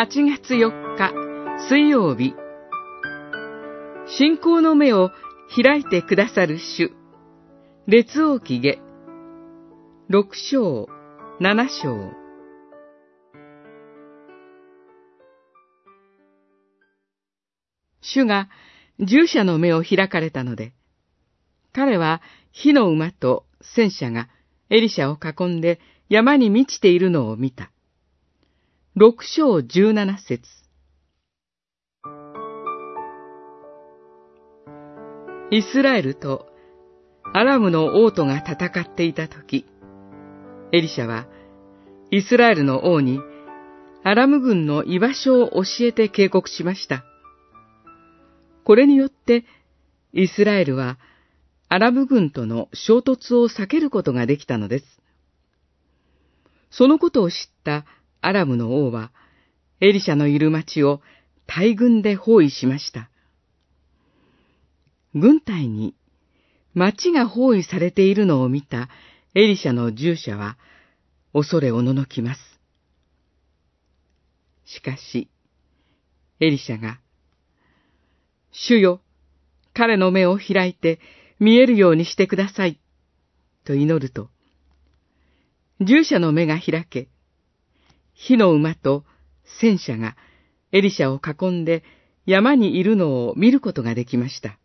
8月4日水曜日。信仰の目を開いてくださる主。列王記下。6章7章。主が従者の目を開かれたので、彼は火の馬と戦車がエリシャを囲んで山に満ちているのを見た。六章十七節イスラエルとアラムの王とが戦っていたとき、エリシャはイスラエルの王にアラム軍の居場所を教えて警告しました。これによってイスラエルはアラブ軍との衝突を避けることができたのです。そのことを知ったアラムの王は、エリシャのいる町を大軍で包囲しました。軍隊に町が包囲されているのを見たエリシャの従者は恐れおののきます。しかし、エリシャが、主よ、彼の目を開いて見えるようにしてください。と祈ると、従者の目が開け、火の馬と戦車がエリシャを囲んで山にいるのを見ることができました。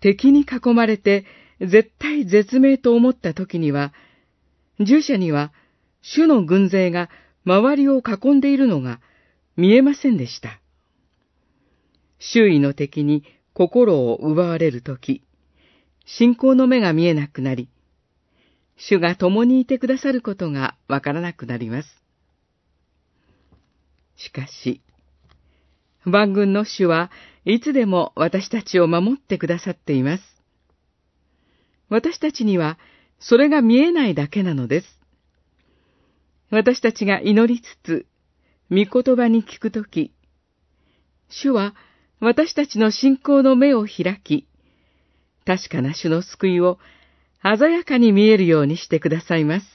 敵に囲まれて絶対絶命と思った時には、従者には主の軍勢が周りを囲んでいるのが見えませんでした。周囲の敵に心を奪われるとき、信仰の目が見えなくなり、主が共にいてくださることがわからなくなります。しかし、万軍の主はいつでも私たちを守ってくださっています。私たちにはそれが見えないだけなのです。私たちが祈りつつ、御言葉に聞くとき、主は私たちの信仰の目を開き、確かな主の救いを鮮やかに見えるようにしてくださいます。